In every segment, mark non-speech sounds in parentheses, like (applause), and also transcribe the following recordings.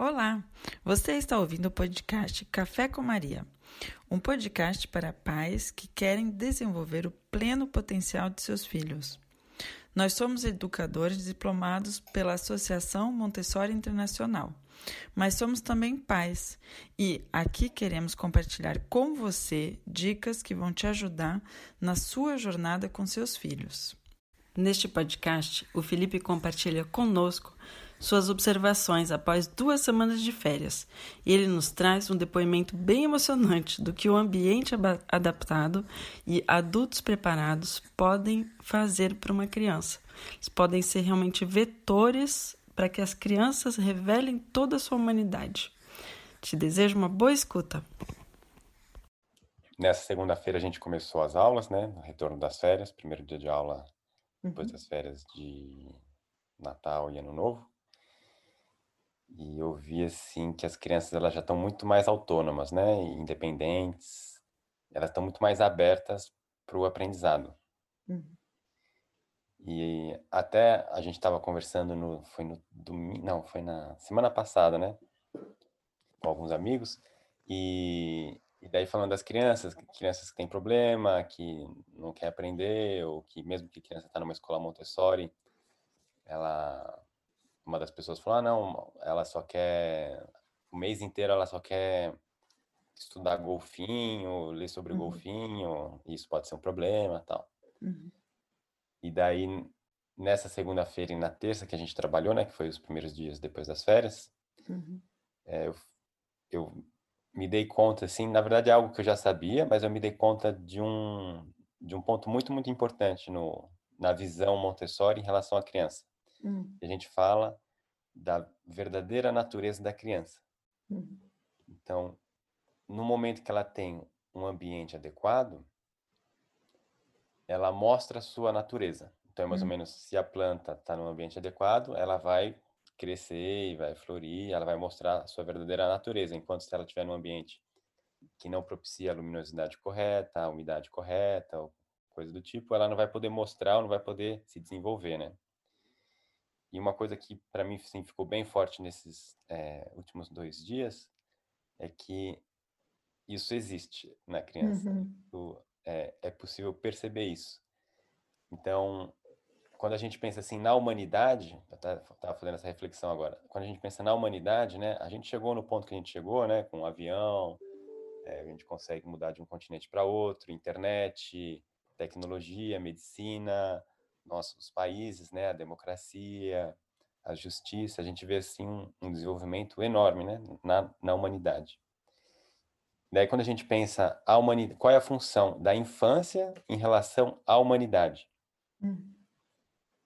Olá, você está ouvindo o podcast Café com Maria, um podcast para pais que querem desenvolver o pleno potencial de seus filhos. Nós somos educadores diplomados pela Associação Montessori Internacional, mas somos também pais e aqui queremos compartilhar com você dicas que vão te ajudar na sua jornada com seus filhos. Neste podcast, o Felipe compartilha conosco suas observações após duas semanas de férias e ele nos traz um depoimento bem emocionante do que o ambiente adaptado e adultos preparados podem fazer para uma criança. Eles podem ser realmente vetores para que as crianças revelem toda a sua humanidade. Te desejo uma boa escuta. Nessa segunda-feira a gente começou as aulas, né? No retorno das férias, primeiro dia de aula depois uhum. das férias de Natal e Ano Novo. E eu vi assim que as crianças elas já estão muito mais autônomas, né? Independentes. Elas estão muito mais abertas para o aprendizado. Uhum. E até a gente estava conversando no foi no domingo, não, foi na semana passada, né? Com alguns amigos e, e daí falando das crianças, crianças que têm problema, que não quer aprender ou que mesmo que a criança está numa escola Montessori, ela uma das pessoas falou: ah, não, ela só quer. O mês inteiro ela só quer estudar golfinho, ler sobre uhum. golfinho, isso pode ser um problema tal. Uhum. E daí, nessa segunda-feira e na terça que a gente trabalhou, né, que foi os primeiros dias depois das férias, uhum. é, eu, eu me dei conta, assim, na verdade é algo que eu já sabia, mas eu me dei conta de um, de um ponto muito, muito importante no, na visão Montessori em relação à criança. Hum. A gente fala da verdadeira natureza da criança. Hum. Então, no momento que ela tem um ambiente adequado, ela mostra a sua natureza. Então, é mais hum. ou menos, se a planta está num ambiente adequado, ela vai crescer e vai florir, ela vai mostrar a sua verdadeira natureza, enquanto se ela estiver num ambiente que não propicia a luminosidade correta, a umidade correta, ou coisa do tipo, ela não vai poder mostrar, ou não vai poder se desenvolver, né? E uma coisa que para mim sim, ficou bem forte nesses é, últimos dois dias é que isso existe na criança. Uhum. é, é possível perceber isso. Então, quando a gente pensa assim na humanidade, eu estava fazendo essa reflexão agora. Quando a gente pensa na humanidade, né, a gente chegou no ponto que a gente chegou, né, com um avião, é, a gente consegue mudar de um continente para outro, internet, tecnologia, medicina, nossos países, né, a democracia, a justiça, a gente vê assim um, um desenvolvimento enorme, né, na, na humanidade. Daí quando a gente pensa a humanidade, qual é a função da infância em relação à humanidade? Uhum.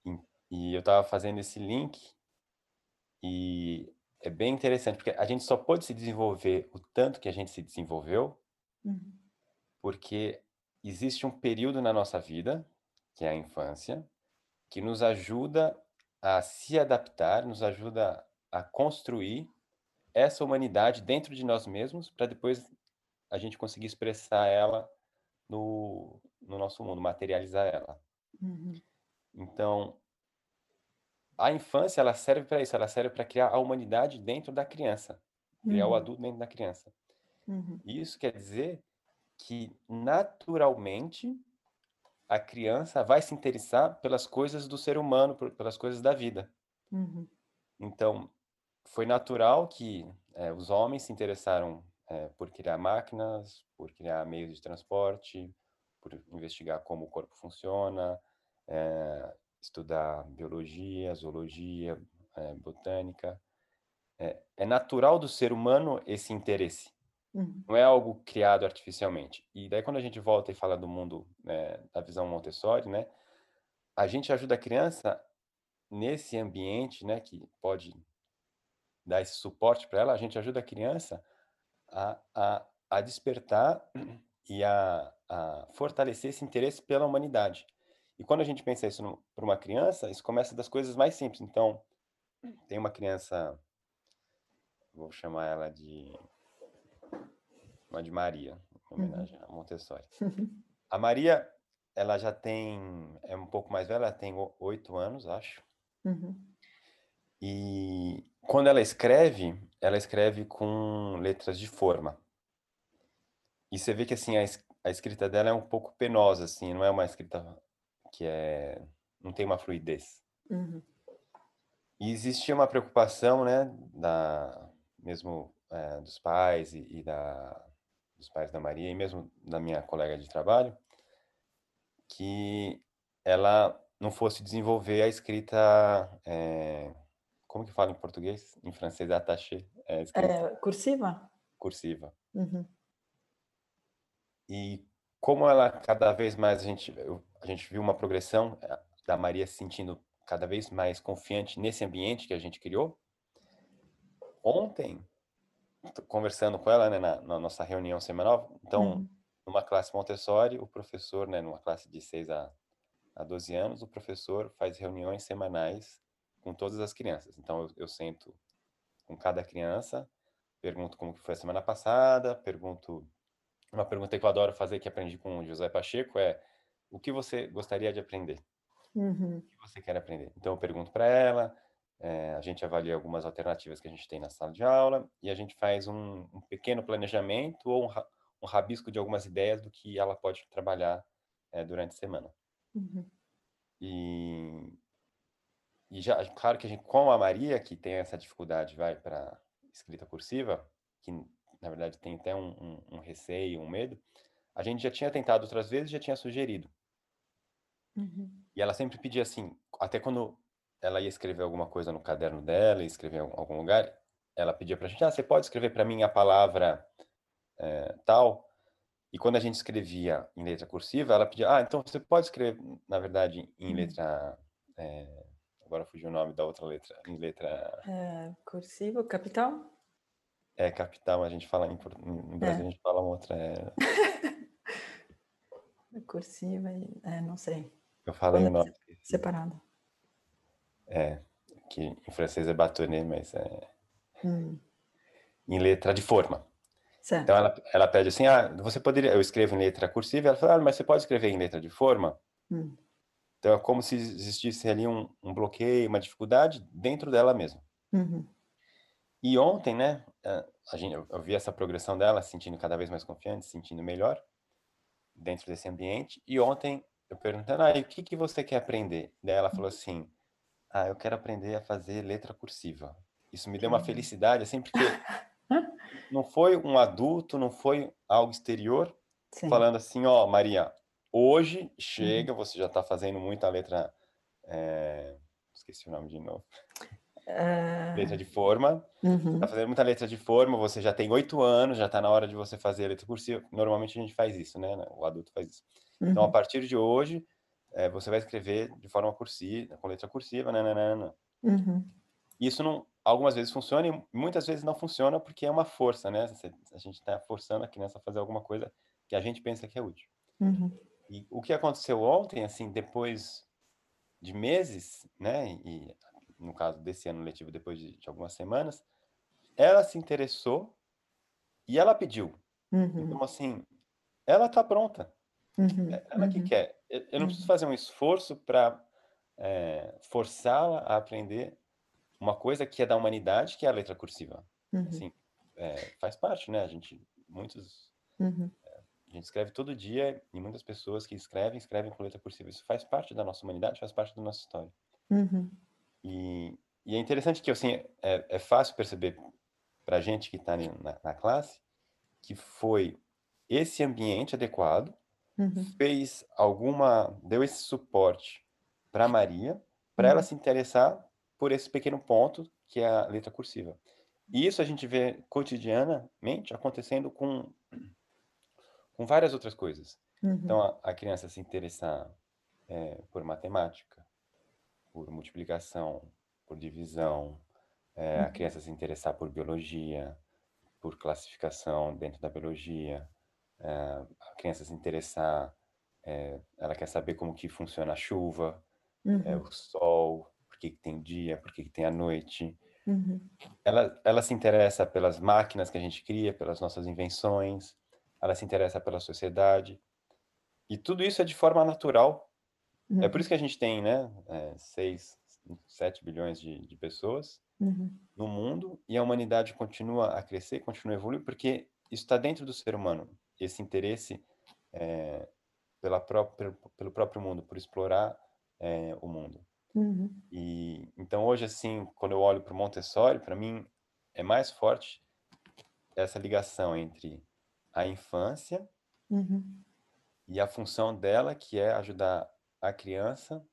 E, e eu estava fazendo esse link e é bem interessante porque a gente só pode se desenvolver o tanto que a gente se desenvolveu uhum. porque existe um período na nossa vida que é a infância, que nos ajuda a se adaptar, nos ajuda a construir essa humanidade dentro de nós mesmos, para depois a gente conseguir expressar ela no, no nosso mundo, materializar ela. Uhum. Então, a infância ela serve para isso, ela serve para criar a humanidade dentro da criança, criar uhum. o adulto dentro da criança. Uhum. Isso quer dizer que naturalmente a criança vai se interessar pelas coisas do ser humano, pelas coisas da vida. Uhum. Então, foi natural que é, os homens se interessaram é, por criar máquinas, por criar meios de transporte, por investigar como o corpo funciona, é, estudar biologia, zoologia, botânica. é natural do ser humano esse interesse. Uhum. Não é algo criado artificialmente. E daí quando a gente volta e fala do mundo né, da visão Montessori, né, a gente ajuda a criança nesse ambiente, né, que pode dar esse suporte para ela, a gente ajuda a criança a, a, a despertar e a, a fortalecer esse interesse pela humanidade. E quando a gente pensa isso para uma criança, isso começa das coisas mais simples. Então, tem uma criança, vou chamar ela de uma de Maria, em homenagem uhum. a Montessori. A Maria, ela já tem, é um pouco mais velha, ela tem oito anos, acho. Uhum. E quando ela escreve, ela escreve com letras de forma. E você vê que assim a, a escrita dela é um pouco penosa, assim, não é uma escrita que é não tem uma fluidez. Uhum. E existia uma preocupação, né, da mesmo é, dos pais e, e, da dos pais da Maria e mesmo da minha colega de trabalho, que ela não fosse desenvolver a escrita é, como que fala em português? Em francês attaché. É, é cursiva? Cursiva. Uhum. E como ela cada vez mais a gente a gente viu uma progressão eh, da Maria se sentindo cada vez mais confiante nesse ambiente que a gente criou. Ontem, conversando com ela né, na, na, nossa reunião semanal, então, uhum. numa classe Montessori, o professor, né, numa classe de 6 a, a 12 anos, o professor faz reuniões semanais com todas as crianças. Então, eu, eu sento com cada criança, pergunto como que foi a semana passada, pergunto uma pergunta que eu adoro fazer, que aprendi com o José Pacheco, é o que você gostaria de aprender? Uhum. O que você quer aprender? Então, eu pergunto para ela, é, a gente avalia algumas alternativas que a gente tem na sala de aula e a gente faz um, um pequeno planejamento ou um, um, rabisco de algumas ideias do que ela pode trabalhar é, durante a semana. Uhum. E, e já, claro que a gente, com a Maria, que tem essa dificuldade, vai para escrita cursiva, que na verdade tem até um, um, um, receio, um medo, a gente já tinha tentado outras vezes, já tinha sugerido. Uhum. E ela sempre pedia assim, até quando ela ia escrever alguma coisa no caderno dela, ia escrever em algum lugar, ela pedia pra gente, ah, você pode escrever para mim a palavra é, tal? E quando a gente escrevia em letra cursiva, ela pedia, ah, então você pode escrever, na verdade, em uhum. letra... É, agora fugiu o nome da outra letra, em letra... É, cursiva, capital? É, capital, a gente fala em, em Brasil, é. a gente fala uma outra. É... (laughs) Cursiva, é, não sei. Eu falo em nome. Separado. É, que em francês é bâtonnet, mas é. Hum. Em letra de forma. Certo. Então ela, ela pede assim: ah, você poderia. Eu escrevo em letra cursiva, ela fala, ah, mas você pode escrever em letra de forma? Hum. Então é como se existisse ali um, um bloqueio, uma dificuldade dentro dela mesma. Uhum. E ontem, né, a gente, eu vi essa progressão dela, sentindo cada vez mais confiante, sentindo melhor dentro desse ambiente. E ontem eu perguntando, ah, e o que, que você quer aprender? Daí ela falou assim, ah, eu quero aprender a fazer letra cursiva. Isso me deu uma felicidade, assim, porque (laughs) não foi um adulto, não foi algo exterior, Sim. falando assim, ó, oh, Maria, hoje chega, uhum. você já está fazendo muita letra... É... Esqueci o nome de novo. Uh... Letra de forma. Uhum. Tá fazendo muita letra de forma, você já tem oito anos, já tá na hora de você fazer letra cursiva. Normalmente a gente faz isso, né? O adulto faz isso. Uhum. Então, a uhum. partir de hoje, é, você vai escrever de forma cursiva, com letra cursiva, nananana. Uhum. Isso não, algumas vezes funciona e muitas vezes não funciona porque é uma força, né? A gente está forçando a criança a fazer alguma coisa que a gente pensa que é útil. Uhum. E o que aconteceu ontem, assim, depois de meses, né? E no caso desse ano letivo, depois de, de algumas semanas, ela se interessou e ela pediu. Uhum. Então, assim, ela está pronta. Uhum. É ela que uhum. quer. Eu, eu não preciso fazer um esforço para é, forçá-la a aprender uma coisa que é da humanidade, que é a letra cursiva. Uhum. Assim, é, faz parte, né? A gente, muitos, uhum. é, a gente escreve todo dia e muitas pessoas que escrevem, escrevem com letra cursiva. Isso faz parte da nossa humanidade, faz parte da nossa história. Uhum. E, e, é interessante que assim, é, é fácil perceber para a gente que está na, na, classe que foi esse ambiente adequado, uhum. fez alguma, deu esse suporte para Maria, para uhum. ela se interessar por esse pequeno ponto que é a letra cursiva. E isso a gente vê cotidianamente acontecendo com, com várias outras coisas. Uhum. Então, a, a, criança se interessar é, por matemática, por multiplicação, por divisão, é, a uhum. criança se interessar por biologia, por classificação dentro da biologia, é, a criança se interessar, é, ela quer saber como que funciona a chuva, é, uhum. o sol, por que, que tem dia, por que, que tem a noite. Uhum. Ela, ela se interessa pelas máquinas que a gente cria, pelas nossas invenções, ela se interessa pela sociedade. E tudo isso é de forma natural é por uhum. isso que a gente tem, né, é, 6, 7 bilhões de, de pessoas uhum. no mundo e a humanidade continua a crescer, continua a evoluir, porque isso está dentro do ser humano, esse interesse é, pela própria, pelo próprio mundo, por explorar é, o mundo. Uhum. E então hoje assim, quando eu olho para o Montessori, para mim é mais forte essa ligação entre a infância uhum. e a função dela, que é ajudar a criança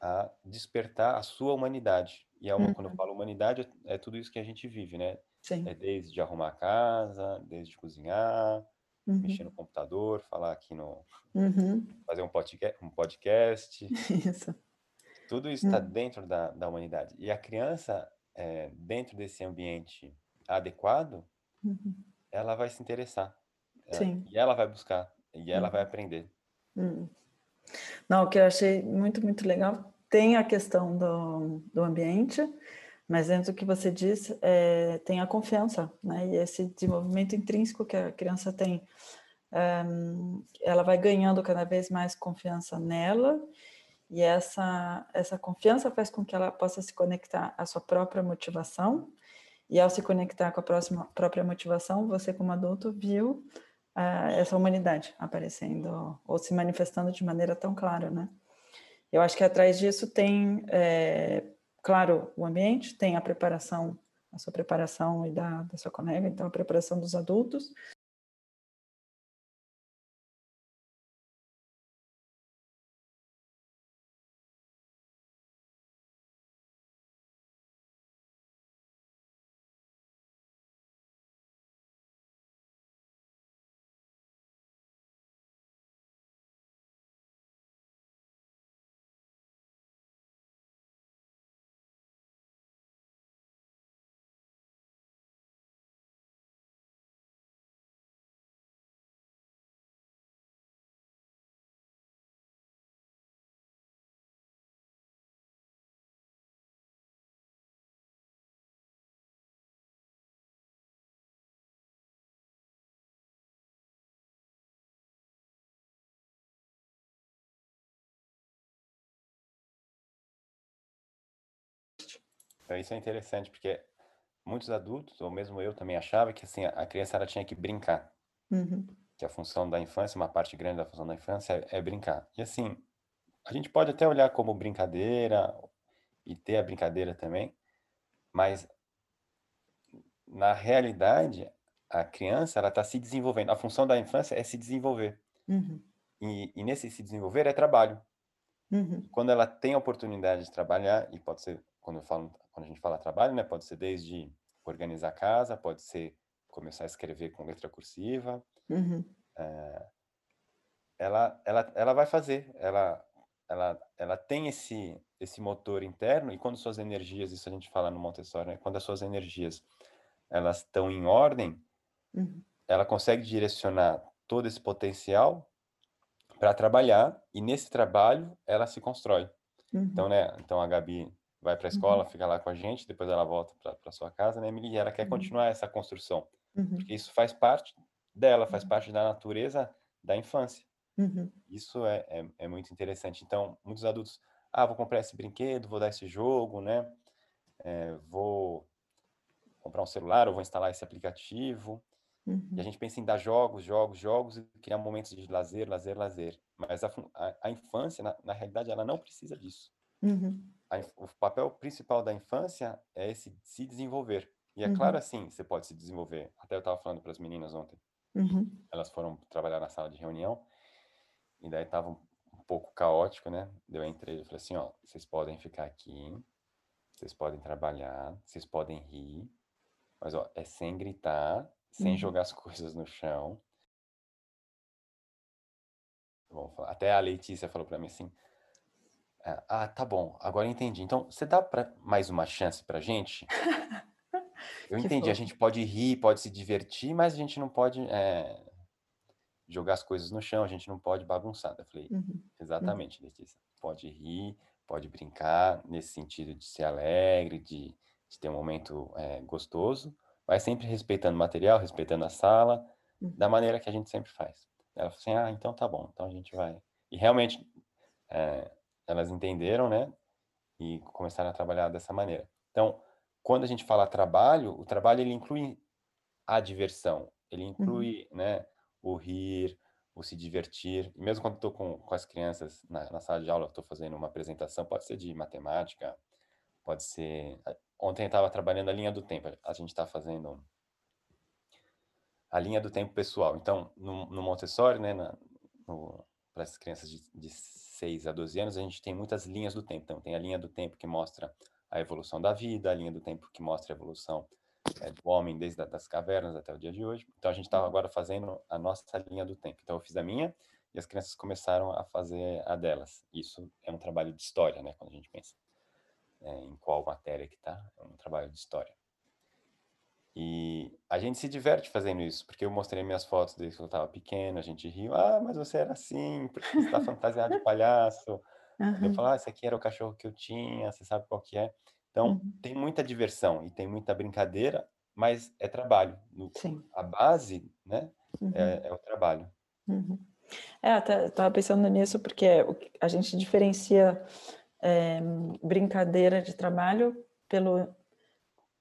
a despertar a sua humanidade. E é uma, uhum. quando eu uhum. falo humanidade, é, é tudo isso que a gente vive, né? Sim. É desde arrumar a casa, desde cozinhar, uhum. mexer no computador, falar aqui no. Uhum. fazer um podcast. Um podcast. (laughs) Isso. Tudo isso está uhum. dentro da, da humanidade. E a criança, é, dentro desse ambiente adequado, uhum. ela vai se interessar. É, Sim. E ela vai buscar. E ela vai aprender. Uhum. Não, o que eu achei muito, muito legal tem a questão do, do ambiente, mas dentro do que você disse, é, tem a confiança, né? E esse desenvolvimento intrínseco que a criança tem, é, ela vai ganhando cada vez mais confiança nela, e essa, essa confiança faz com que ela possa se conectar à sua própria motivação, e ao se conectar com a próxima, própria motivação, você, como adulto, viu uh, essa humanidade aparecendo ou se manifestando de maneira tão clara, né? Eu acho que atrás disso tem é, claro, o ambiente, tem a preparação, a sua preparação e da, da sua colega, então a preparação dos adultos, Então isso é interessante, porque muitos adultos, ou mesmo eu também achava que assim, a criança ela tinha que brincar. Uhum. Que a função da infância, uma parte grande da função da infância é, é brincar. E assim, a gente pode até olhar como brincadeira e ter a brincadeira também, mas na realidade a criança ela está se desenvolvendo. A função da infância é se desenvolver. Uhum. E, e, nesse se desenvolver é trabalho. Uhum. Quando ela tem a oportunidade de trabalhar, e pode ser, quando eu falo quando a gente fala trabalho, né, pode ser desde organizar a casa, pode ser começar a escrever com letra cursiva. Uhum. É, ela, ela, ela vai fazer, ela, ela, ela tem esse, esse motor interno e quando suas energias, isso a gente fala no Montessori, né, quando as suas energias elas estão em ordem, uhum. ela consegue direcionar todo esse potencial para trabalhar e nesse trabalho ela se constrói. Uhum. Então, né, então a Gabi vai para a escola, uhum. fica lá com a gente, depois ela volta para sua casa, né, Emily? E ela quer uhum. continuar essa construção, uhum. porque isso faz parte dela, faz uhum. parte da natureza da infância. Uhum. Isso é, é, é, muito interessante. Então, muitos adultos, ah, vou comprar esse brinquedo, vou dar esse jogo, né? É, vou comprar um celular, ou vou instalar esse aplicativo. E a gente pensa em dar jogos, jogos, jogos e criar momentos de lazer, lazer, lazer. Mas a, a, a infância, na, na realidade, ela não precisa disso. Uhum a, o papel principal da infância é esse se desenvolver. E é uhum. claro assim, você pode se desenvolver. Até eu estava falando para as meninas ontem. Uhum. Elas foram trabalhar na sala de reunião e daí estava um, um pouco caótico, né? Eu entrei e falei assim, ó, vocês podem ficar aqui, vocês podem trabalhar, vocês podem rir, mas ó, é sem gritar, sem uhum. jogar as (laughs) coisas no chão. Até a Letícia falou para mim assim, ah, tá bom, agora entendi. Então, você dá pra, mais uma chance pra gente? (laughs) Eu Que entendi, a fofo. gente pode rir, pode se divertir, mas a gente não pode é, jogar as coisas no chão, a gente não pode bagunçar. Eu falei, Uhum, uhum. exatamente, Letícia. Pode rir, pode brincar, nesse sentido de ser alegre, de, de ter um momento é, gostoso, mas sempre respeitando o material, respeitando a sala, Uhum. da maneira que a gente sempre faz. Ela falou assim, ah, então tá bom, então a gente vai. E realmente, é, elas entenderam, né? E começaram a trabalhar dessa maneira. Então, quando a gente fala trabalho, o trabalho ele inclui a diversão, ele Uhum. inclui, né, o rir, o se divertir. E mesmo quando estou com, com as crianças na, na sala de aula, estou fazendo uma apresentação, pode ser de matemática, pode ser. Ontem eu estava trabalhando a linha do tempo, a gente está fazendo a linha do tempo pessoal. Então, no, no Montessori, né, para as crianças de, de 6 a 12 anos, a gente tem muitas linhas do tempo. Então, tem a linha do tempo que mostra a evolução da vida, a linha do tempo que mostra a evolução é, do homem desde as cavernas até o dia de hoje. Então, a gente está agora fazendo a nossa linha do tempo. Então, eu fiz a minha e as crianças começaram a fazer a delas. Isso é um trabalho de história, né, quando a gente pensa é, em qual matéria que está, é um trabalho de história. E a gente se diverte fazendo isso, porque eu mostrei minhas fotos desde que eu estava pequeno, a gente riu, ah, mas você era assim, porque você está fantasiado de palhaço. Uhum. Eu falo, ah, esse aqui era o cachorro que eu tinha, você sabe qual que é. Então, uhum. tem muita diversão e tem muita brincadeira, mas é trabalho. Sim. A base, né, uhum. é, é, o trabalho. Uhum. É, estava pensando nisso porque a gente diferencia é, brincadeira de trabalho pelo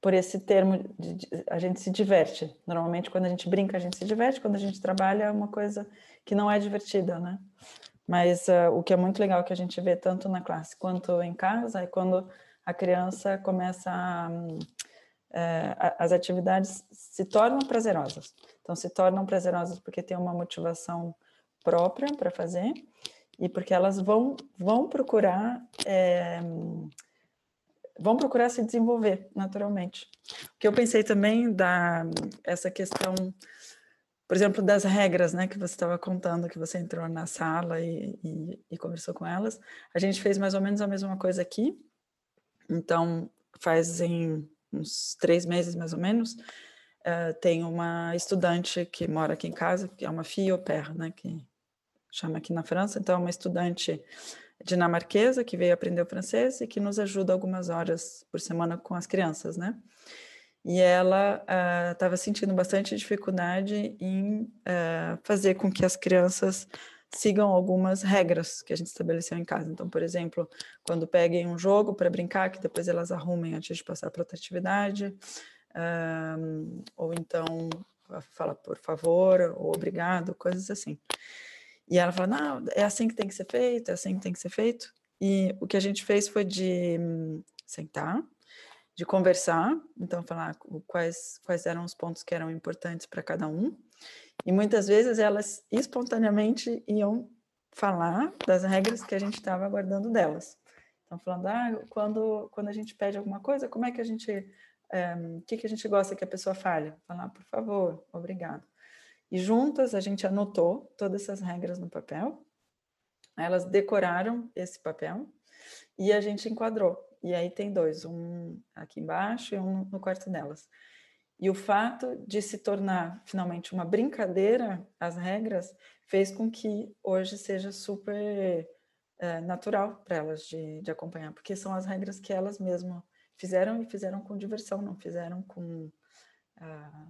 por esse termo de, de, a gente se diverte. Normalmente quando a gente brinca a gente se diverte, quando a gente trabalha é uma coisa que não é divertida, né? Mas uh, o que é muito legal que a gente vê tanto na classe quanto em casa é quando a criança começa a, uh, as atividades se tornam prazerosas. Então se tornam prazerosas porque tem uma motivação própria para fazer e porque elas vão vão procurar é, vão procurar se desenvolver naturalmente. O que eu pensei também da essa questão, por exemplo, das regras, né, que você estava contando, que você entrou na sala e, e, e, conversou com elas. A gente fez mais ou menos a mesma coisa aqui. Então, fazem uns três meses mais ou menos. Uh, tem uma estudante que mora aqui em casa, que é uma fille au pair, né, que chama aqui na França. Então, é uma estudante dinamarquesa que veio aprender o francês e que nos ajuda algumas horas por semana com as crianças, né? E ela estava uh, sentindo bastante dificuldade em uh, fazer com que as crianças sigam algumas regras que a gente estabeleceu em casa. Então, por exemplo, quando peguem um jogo para brincar, que depois elas arrumem antes de passar para outra atividade, uh, ou então fala por favor, ou obrigado, coisas assim. E ela falou: não, é assim que tem que ser feito, é assim que tem que ser feito. E o que a gente fez foi de hum, sentar, de conversar, então falar quais, quais eram os pontos que eram importantes para cada um. E muitas vezes elas espontaneamente iam falar das regras que a gente estava aguardando delas. Então, falando, ah, quando, quando a gente pede alguma coisa, como é que a gente. O é, que, que a gente gosta que a pessoa fale? Falar, por favor, obrigado. E juntas a gente anotou todas essas regras no papel. Elas decoraram esse papel e a gente enquadrou. E aí tem dois, um aqui embaixo e um no quarto delas. E o fato de se tornar finalmente uma brincadeira, as regras, fez com que hoje seja super é, natural para elas de, de, acompanhar, porque são as regras que elas mesmas fizeram e fizeram com diversão, não fizeram com ah,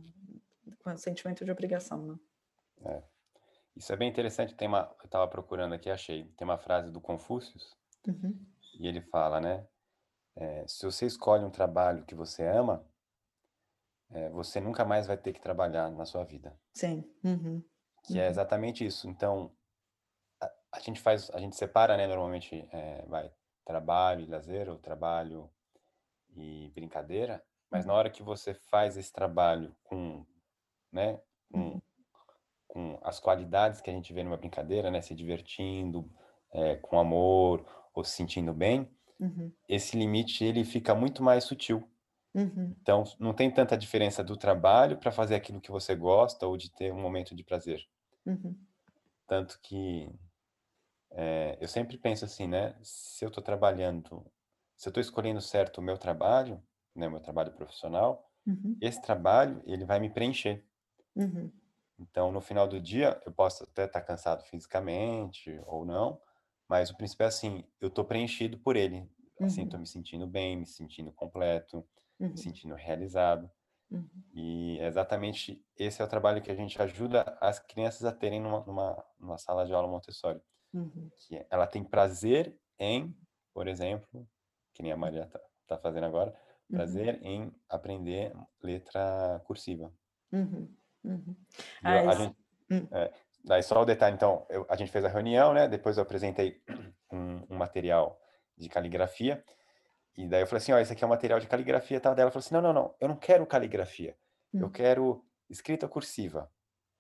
com sentimento de obrigação, né? É. Isso é bem interessante. Tem uma, eu estava procurando aqui, achei. Tem uma frase do Confúcio uhum. e ele fala, né? É, se você escolhe um trabalho que você ama, é, você nunca mais vai ter que trabalhar na sua vida. Sim. Uhum. Que é uhum. é exatamente isso. Então, a, a, gente faz, a gente separa, né? Normalmente, é, vai trabalho e lazer, ou trabalho e brincadeira. Mas na uhum. hora que você faz esse trabalho com né? Com, uhum. com as qualidades que a gente vê numa brincadeira, né? Se divertindo, é, com amor ou se sentindo bem, uhum. esse limite ele fica muito mais sutil. Uhum. Então, não tem tanta diferença do trabalho para fazer aquilo que você gosta ou de ter um momento de prazer. Uhum. Tanto que é, eu sempre penso assim, né? Se eu estou trabalhando, se eu estou escolhendo certo o meu trabalho, né, o meu trabalho profissional, uhum. esse trabalho ele vai me preencher. Uhum. Então, no final do dia, eu posso até estar cansado fisicamente ou não, mas o princípio é assim, eu estou preenchido por ele. Assim, estou uhum. me sentindo bem, me sentindo completo, uhum. me sentindo realizado. Uhum. E é exatamente esse é o trabalho que a gente ajuda as crianças a terem numa, numa, numa sala de aula Montessori. Uhum. Que ela tem prazer em, por exemplo, que nem a Maria está tá fazendo agora, uhum. prazer em aprender letra cursiva. Uhum. Uhum. Ah, a gente, hum. é, daí só o detalhe, então, eu, a gente fez a reunião, né? Depois eu apresentei (clears throat) um, um, material de caligrafia. E daí eu falei assim, ó, esse aqui é um material de caligrafia tal. Daí ela falou assim, não, não, não, eu não quero caligrafia. Eu hum. quero escrita cursiva.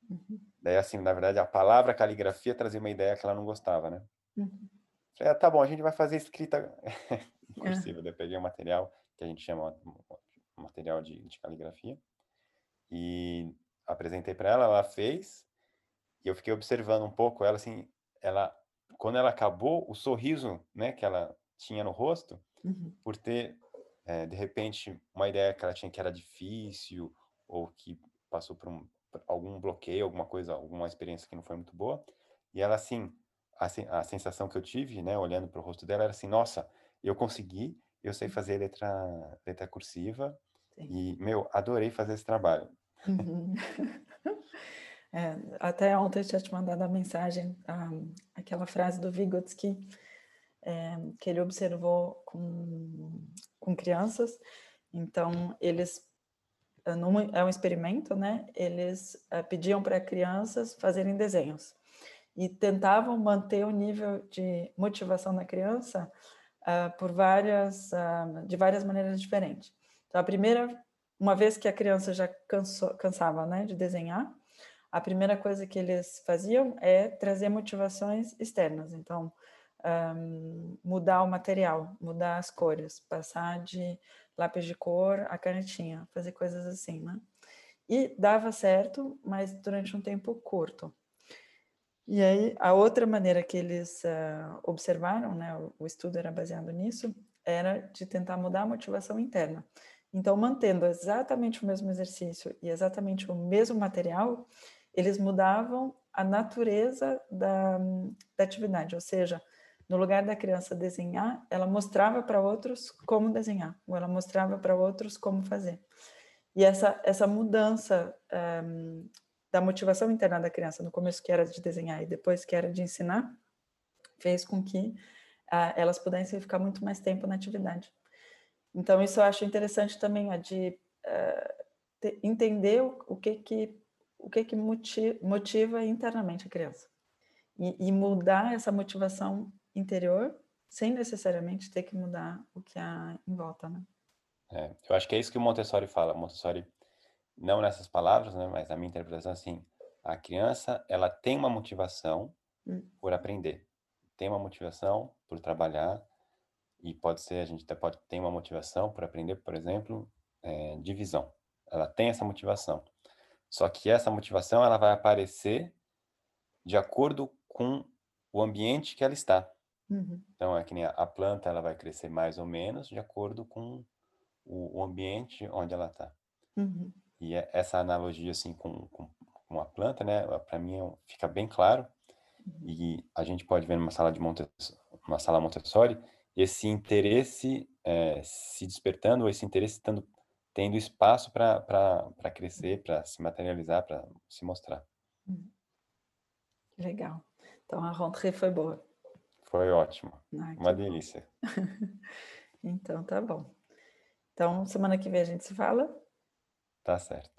Uhum. Daí, assim, na verdade, a palavra caligrafia trazia uma ideia que ela não gostava, né? Uhum. Falei, ah, tá bom, a gente vai fazer escrita (laughs) cursiva. É. Daí eu peguei o um material que a gente chama material de, de caligrafia e apresentei para ela, ela fez e eu fiquei observando um pouco ela assim, ela quando ela acabou, o sorriso, né, que ela tinha no rosto, uhum. por ter é, de repente uma ideia que ela tinha que era difícil ou que passou por, um, por algum bloqueio, alguma coisa, alguma experiência que não foi muito boa, e ela assim a, a sensação que eu tive, né, olhando para o rosto dela, era assim, nossa, eu consegui, eu sei fazer letra, letra cursiva, Sim. e, meu, adorei fazer esse trabalho. Uhum. (laughs) É, até ontem eu tinha te mandado a mensagem, a, aquela frase do Vygotsky, é, que ele observou com, com crianças. Então, eles, é, é um experimento, né? Eles é, pediam para crianças fazerem desenhos e tentavam manter o nível de motivação da criança uh, por várias, uh, de várias maneiras diferentes. Então, a primeira, uma vez que a criança já cansou, cansava né, de desenhar, a primeira coisa que eles faziam é trazer motivações externas. Então, um, mudar o material, mudar as cores, passar de lápis de cor a canetinha, fazer coisas assim, né? E dava certo, mas durante um tempo curto. E aí, a outra maneira que eles uh, observaram, né, o, o, estudo era baseado nisso, era de tentar mudar a motivação interna. Então, mantendo exatamente o mesmo exercício e exatamente o mesmo material, eles mudavam a natureza da, da atividade, ou seja, no lugar da criança desenhar, ela mostrava para outros como desenhar, ou ela mostrava para outros como fazer. E essa, essa mudança um, eh, da motivação interna da criança, no começo que era de desenhar e depois que era de ensinar, fez com que uh, elas pudessem ficar muito mais tempo na atividade. Então, isso eu acho interessante também, ó, de uh, te, entender o, o, que que, o que, que motiva, motiva internamente a criança. E, e, mudar essa motivação interior sem necessariamente ter que mudar o que há em volta, né? É, eu acho que é isso que o Montessori fala. Montessori não nessas palavras, né, mas a minha interpretação assim, a criança, ela tem uma motivação hum. por aprender, tem uma motivação por trabalhar, e pode ser, a gente até pode ter uma motivação por aprender, por exemplo, é, divisão. Ela tem essa motivação. Só que essa motivação, ela vai aparecer de acordo com o ambiente que ela está. Uhum. Então, é que nem a, a, planta, ela vai crescer mais ou menos de acordo com o, o ambiente onde ela está. Uhum. E é, essa analogia assim com, com, com a planta, né, para mim é fica bem claro. Uhum. E a gente pode ver numa sala de Montessori, uma sala Montessori, esse interesse é, se despertando, esse interesse tendo, tendo espaço para crescer, para se materializar, para se mostrar. Uhum. Legal. Então a rentrée foi boa. Foi ótimo. Ah, Uma delícia. (laughs) então tá bom. Então semana que vem a gente se fala. Tá certo.